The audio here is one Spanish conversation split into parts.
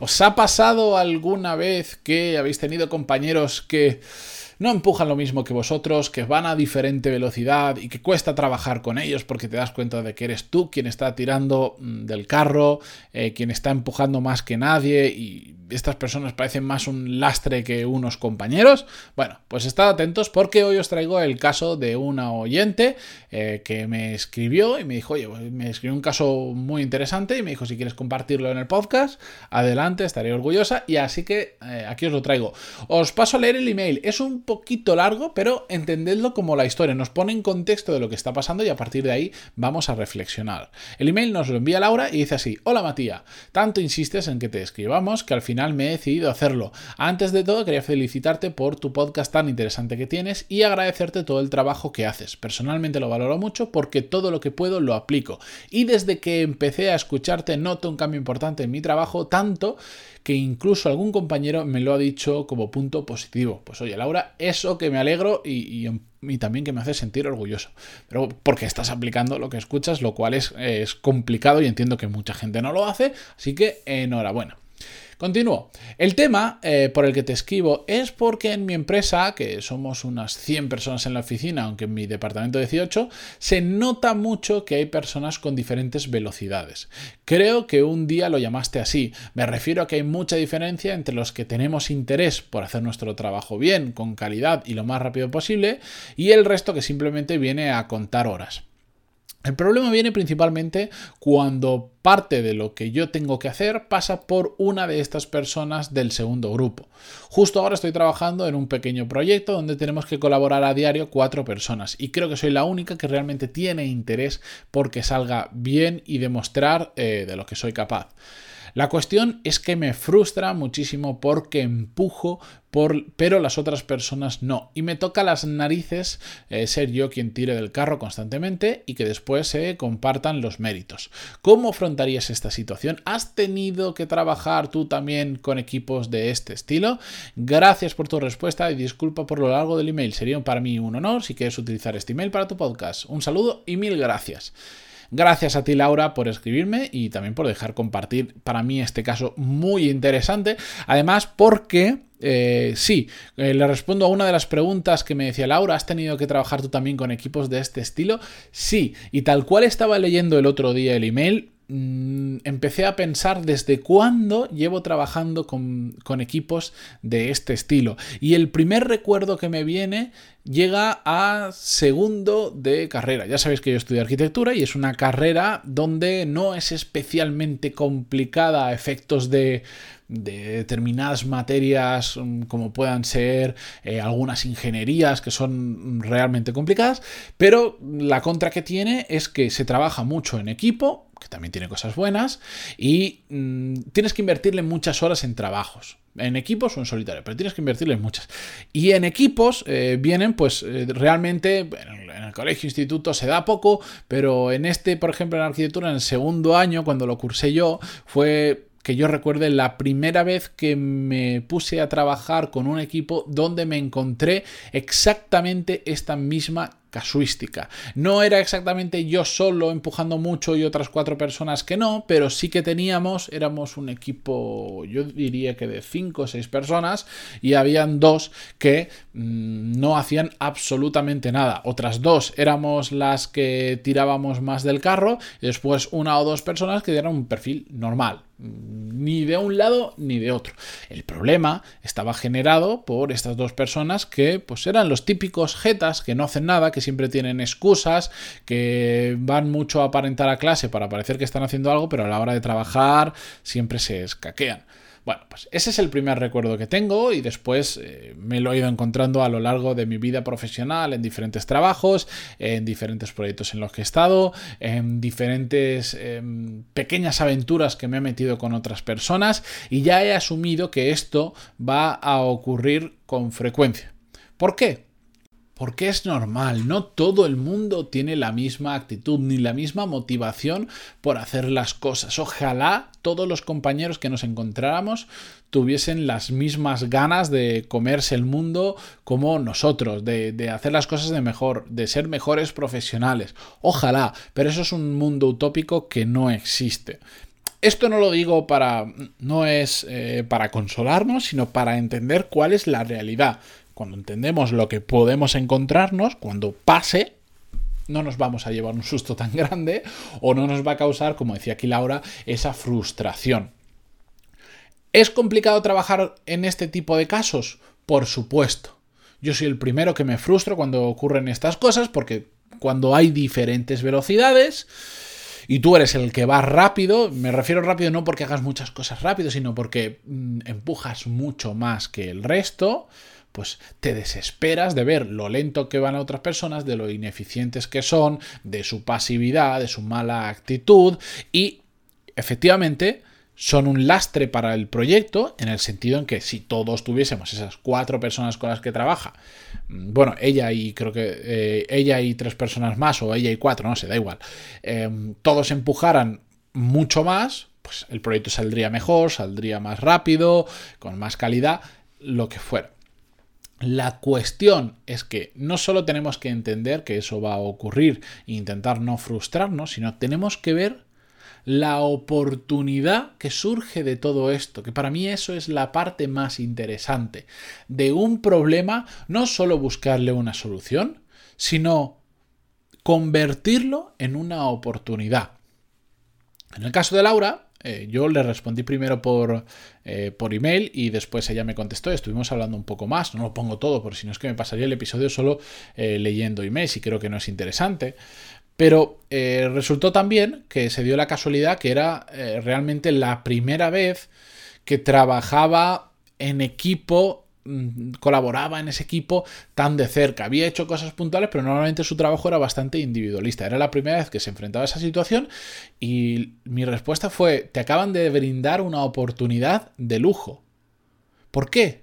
¿Os ha pasado alguna vez que habéis tenido compañeros que no empujan lo mismo que vosotros, que van a diferente velocidad y que cuesta trabajar con ellos porque te das cuenta de que eres tú quien está tirando mm, del carro, eh, quien está empujando más que nadie y estas personas parecen más un lastre que unos compañeros. Bueno, pues estad atentos porque hoy os traigo el caso de una oyente eh, que me escribió y me dijo, oye, pues me escribió un caso muy interesante y me dijo, si quieres compartirlo en el podcast, adelante, estaré orgullosa y así que eh, aquí os lo traigo. Os paso a leer el email, es un poquito largo, pero entendedlo como la historia, nos pone en contexto de lo que está pasando y a partir de ahí vamos a reflexionar. El email nos lo envía Laura y dice así, hola Matías, tanto insistes en que te escribamos que al final me he decidido hacerlo. Antes de todo, quería felicitarte por tu podcast tan interesante que tienes y agradecerte todo el trabajo que haces. Personalmente lo valoro mucho porque todo lo que puedo lo aplico. Y desde que empecé a escucharte noto un cambio importante en mi trabajo, tanto que incluso algún compañero me lo ha dicho como punto positivo. Pues oye, Laura, eso que me alegro y, también que me hace sentir orgulloso. Pero porque estás aplicando lo que escuchas, lo cual es, es complicado y entiendo que mucha gente no lo hace, así que enhorabuena. Continúo. El tema eh, por el que te escribo es porque en mi empresa, que somos unas 100 personas en la oficina, aunque en mi departamento 18, se nota mucho que hay personas con diferentes velocidades. Creo que un día lo llamaste así. Me refiero a que hay mucha diferencia entre los que tenemos interés por hacer nuestro trabajo bien, con calidad y lo más rápido posible, y el resto que simplemente viene a contar horas. El problema viene principalmente cuando parte de lo que yo tengo que hacer pasa por una de estas personas del segundo grupo. Justo ahora estoy trabajando en un pequeño proyecto donde tenemos que colaborar a diario cuatro personas y creo que soy la única que realmente tiene interés por que salga bien y demostrar eh, de lo que soy capaz. La cuestión es que me frustra muchísimo porque empujo, por, pero las otras personas no. Y me toca las narices eh, ser yo quien tire del carro constantemente y que después se compartan los méritos. ¿Cómo afrontarías esta situación? ¿Has tenido que trabajar tú también con equipos de este estilo? Gracias por tu respuesta y disculpa por lo largo del email. Sería para mí un honor si quieres utilizar este email para tu podcast. Un saludo y mil gracias. Gracias a ti, Laura, por escribirme y también por dejar compartir para mí este caso muy interesante. Además, porque... Eh, sí, eh, le respondo a una de las preguntas que me decía Laura, ¿has tenido que trabajar tú también con equipos de este estilo? Sí, y tal cual estaba leyendo el otro día el email, mm, empecé a pensar desde cuándo llevo trabajando con, equipos de este estilo. Y el primer recuerdo que me viene llega a segundo de carrera. Ya sabéis que yo estudio arquitectura y es una carrera donde no es especialmente complicada a efectos de, determinadas materias mm, como puedan ser eh, algunas ingenierías que son realmente complicadas, pero la contra que tiene es que se trabaja mucho en equipo, que también tiene cosas buenas, y mm, tienes que invertirle muchas horas en trabajos. En equipos o en solitario, pero tienes que invertirle muchas. Y en equipos eh, vienen, pues eh, realmente, en el colegio, instituto se da poco, pero en este, por ejemplo, en arquitectura, en el segundo año, cuando lo cursé yo, fue que yo recuerde la primera vez que me puse a trabajar con un equipo donde me encontré exactamente esta misma casuística. No era exactamente yo solo empujando mucho y otras cuatro personas que no, pero sí que teníamos, éramos un equipo, yo diría que de cinco o seis personas, y habían dos que mm, no hacían absolutamente nada. Otras dos éramos las que tirábamos más del carro, y después una o dos personas que dieron un perfil normal, ni de un lado ni de otro. El problema estaba generado por estas dos personas que pues eran los típicos jetas que no hacen nada, que siempre tienen excusas, que van mucho a aparentar a clase para parecer que están haciendo algo, pero a la hora de trabajar siempre se escaquean. Bueno, pues ese es el primer recuerdo que tengo y después eh, me lo he ido encontrando a lo largo de mi vida profesional en diferentes trabajos, en diferentes proyectos en los que he estado, en diferentes em, pequeñas aventuras que me he metido con otras personas y ya he asumido que esto va a ocurrir con frecuencia. ¿Por qué? Porque es normal, no todo el mundo tiene la misma actitud ni la misma motivación por hacer las cosas. Ojalá todos los compañeros que nos encontráramos tuviesen las mismas ganas de comerse el mundo como nosotros, de, hacer las cosas de mejor, de ser mejores profesionales. Ojalá, pero eso es un mundo utópico que no existe. Esto no lo digo para. no es eh, para consolarnos, sino para entender cuál es la realidad cuando entendemos lo que podemos encontrarnos, cuando pase, no nos vamos a llevar un susto tan grande o no nos va a causar, como decía aquí Laura, esa frustración. ¿Es complicado trabajar en este tipo de casos? Por supuesto. Yo soy el primero que me frustro cuando ocurren estas cosas porque cuando hay diferentes velocidades y tú eres el que va rápido, me refiero rápido no porque hagas muchas cosas rápido, sino porque mm, empujas mucho más que el resto, pues te desesperas de ver lo lento que van a otras personas, de lo ineficientes que son, de su pasividad, de su mala actitud y efectivamente son un lastre para el proyecto en el sentido en que si todos tuviésemos esas cuatro personas con las que trabaja, mm, bueno, ella y creo que eh, ella y tres personas más o ella y cuatro, no sé, da igual, em, todos empujaran mucho más, pues el proyecto saldría mejor, saldría más rápido, con más calidad, lo que fuera. La cuestión es que no solo tenemos que entender que eso va a ocurrir e intentar no frustrarnos, sino tenemos que ver la oportunidad que surge de todo esto, que para mí eso es la parte más interesante. De un problema, no solo buscarle una solución, sino convertirlo en una oportunidad. En el caso de Laura, eh, yo le respondí primero por, eh, por email y después ella me contestó. Estuvimos hablando un poco más. No lo pongo todo, porque si no es que me pasaría el episodio solo eh, leyendo emails y creo que no es interesante. Pero resultó también que se dio la casualidad que era realmente la primera vez que trabajaba en equipo colaboraba en ese equipo tan de cerca. Había hecho cosas puntuales, pero normalmente su trabajo era bastante individualista. Era la primera vez que se enfrentaba a esa situación y mi respuesta fue, te acaban de brindar una oportunidad de lujo. ¿Por qué?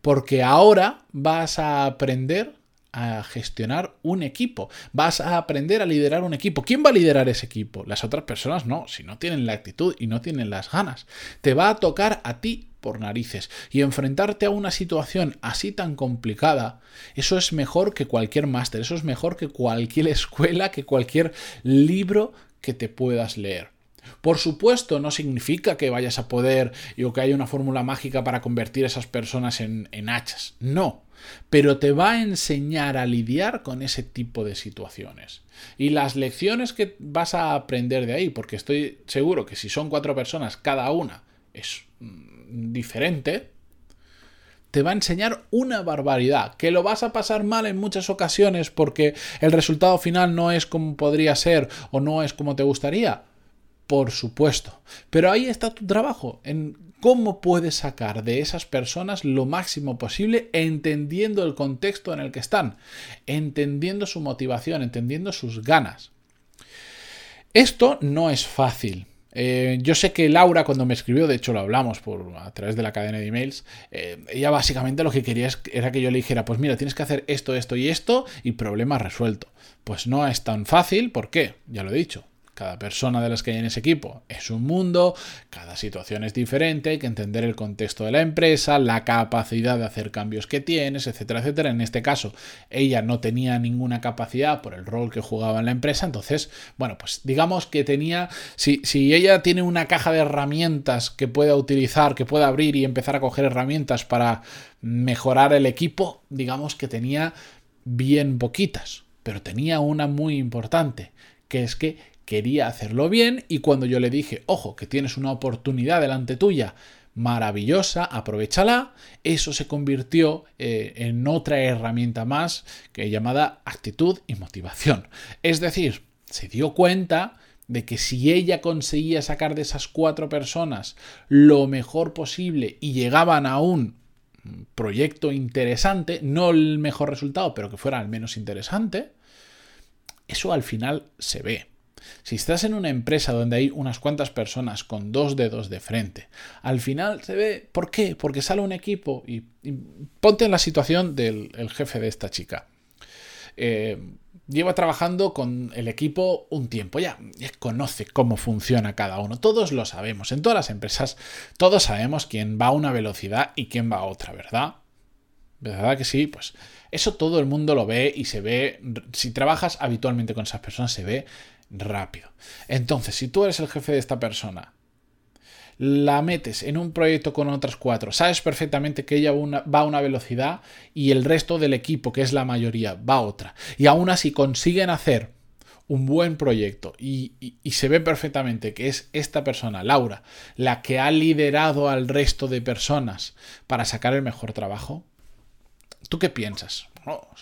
Porque ahora vas a aprender a gestionar un equipo, vas a aprender a liderar un equipo. ¿Quién va a liderar ese equipo? Las otras personas no, si no tienen la actitud y no tienen las ganas. Te va a tocar a ti por narices. Y enfrentarte a una situación así tan complicada, eso es mejor que cualquier máster, eso es mejor que cualquier escuela, que cualquier libro que te puedas leer. Por supuesto, no significa que vayas a poder o que haya una fórmula mágica para convertir a esas personas en, en hachas. No. Pero te va a enseñar a lidiar con ese tipo de situaciones. Y las lecciones que vas a aprender de ahí, porque estoy seguro que si son cuatro personas, cada una es diferente, te va a enseñar una barbaridad, que lo vas a pasar mal en muchas ocasiones porque el resultado final no es como podría ser o no es como te gustaría. Por supuesto. Pero ahí está tu trabajo, en cómo puedes sacar de esas personas lo máximo posible entendiendo el contexto en el que están, entendiendo su motivación, entendiendo sus ganas. Esto no es fácil. Eh, yo sé que Laura cuando me escribió, de hecho lo hablamos por, a través de la cadena de emails, eh, ella básicamente lo que quería era que yo le dijera, pues mira, tienes que hacer esto, esto y esto y problema resuelto. Pues no es tan fácil, ¿por qué? Ya lo he dicho, cada persona de las que hay en ese equipo es un mundo, cada situación es diferente, hay que entender el contexto de la empresa, la capacidad de hacer cambios que tienes, etcétera, etcétera. En este caso, ella no tenía ninguna capacidad por el rol que jugaba en la empresa, entonces, bueno, pues digamos que tenía, si, si ella tiene una caja de herramientas que pueda utilizar, que pueda abrir y empezar a coger herramientas para mejorar el equipo, digamos que tenía bien poquitas, pero tenía una muy importante, que es que quería hacerlo bien y cuando yo le dije, ojo, que tienes una oportunidad delante tuya maravillosa, aprovechala, eso se convirtió eh, en otra herramienta más que llamada actitud y motivación. Es decir, se dio cuenta de que si ella conseguía sacar de esas cuatro personas lo mejor posible y llegaban a un proyecto interesante, no el mejor resultado, pero que fuera al menos interesante, eso al final se ve. Si estás en una empresa donde hay unas cuantas personas con dos dedos de frente, al final se ve. ¿Por qué? Porque sale un equipo y, ponte en la situación del jefe de esta chica. Eh, lleva trabajando con el equipo un tiempo, ya, ya, conoce cómo funciona cada uno, todos lo sabemos, en todas las empresas todos sabemos quién va a una velocidad y quién va a otra, ¿verdad? ¿Verdad que sí? Pues eso todo el mundo lo ve y se ve, si trabajas habitualmente con esas personas, se ve rápido. Entonces, si tú eres el jefe de esta persona, la metes en un proyecto con otras cuatro, sabes perfectamente que ella va a una velocidad y el resto del equipo, que es la mayoría, va a otra. Y aún así consiguen hacer un buen proyecto y, y, se ve perfectamente que es esta persona, Laura, la que ha liderado al resto de personas para sacar el mejor trabajo, ¿tú qué piensas?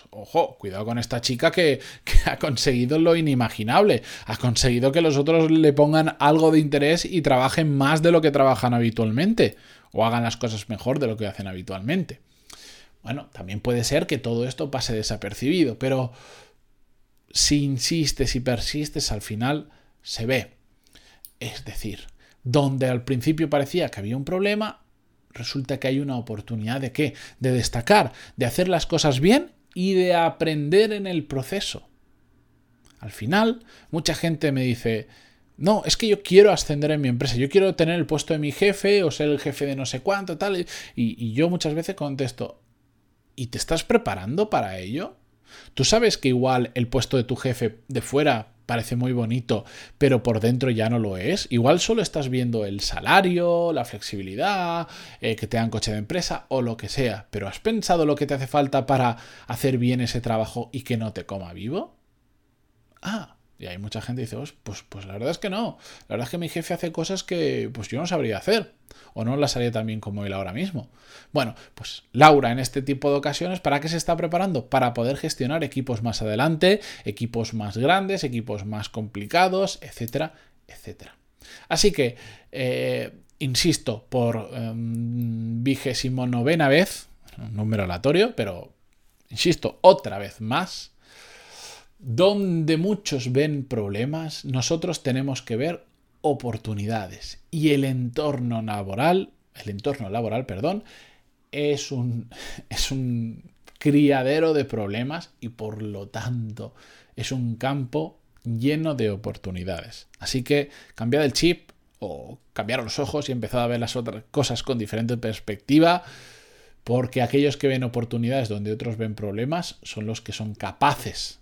Ojo, cuidado con esta chica que, ha conseguido lo inimaginable. Ha conseguido que los otros le pongan algo de interés y trabajen más de lo que trabajan habitualmente. O hagan las cosas mejor de lo que hacen habitualmente. Bueno, también puede ser que todo esto pase desapercibido, pero si insistes y persistes, al final se ve. Es decir, donde al principio parecía que había un problema, resulta que hay una oportunidad de qué? De destacar, de hacer las cosas bien y de aprender en el proceso. Al final, mucha gente me dice, no, es que yo quiero ascender en mi empresa, yo quiero tener el puesto de mi jefe o ser el jefe de no sé cuánto, tal. Y, y yo muchas veces contesto, ¿y te estás preparando para ello? ¿Tú sabes que igual el puesto de tu jefe de fuera parece muy bonito, pero por dentro ya no lo es. Igual solo estás viendo el salario, la flexibilidad, eh, que te dan coche de empresa o lo que sea, pero ¿has pensado lo que te hace falta para hacer bien ese trabajo y que no te coma vivo? Ah, y hay mucha gente que dice, pues, pues la verdad es que no. La verdad es que mi jefe hace cosas que pues yo no sabría hacer. O no las haría tan bien como él ahora mismo. Bueno, pues Laura en este tipo de ocasiones, ¿para qué se está preparando? Para poder gestionar equipos más adelante, equipos más grandes, equipos más complicados, etcétera, etcétera. Así que, eh, insisto, por em, vigésimo novena vez, un número aleatorio, pero insisto, otra vez más, donde muchos ven problemas, nosotros tenemos que ver oportunidades. Y el entorno laboral, el entorno laboral, perdón, es un, es un criadero de problemas y por lo tanto es un campo lleno de oportunidades. Así que cambiad el chip o cambiar los ojos y empezad a ver las otras cosas con diferente perspectiva, porque aquellos que ven oportunidades donde otros ven problemas son los que son capaces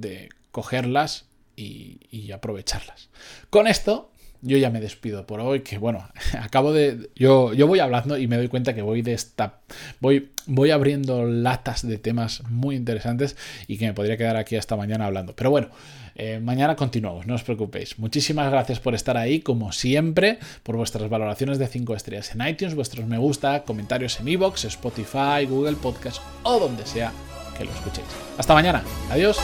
de cogerlas y, aprovecharlas. Con esto yo ya me despido por hoy, que bueno, acabo de. Yo, yo voy hablando y me doy cuenta que voy de esta. Voy, voy abriendo latas de temas muy interesantes y que me podría quedar aquí hasta mañana hablando. Pero bueno, eh, mañana continuamos, no os preocupéis. Muchísimas gracias por estar ahí, como siempre, por vuestras valoraciones de 5 estrellas en iTunes, vuestros me gusta, comentarios en iVoox, Spotify, Google Podcast o donde sea que lo escuchéis. Hasta mañana. Adiós.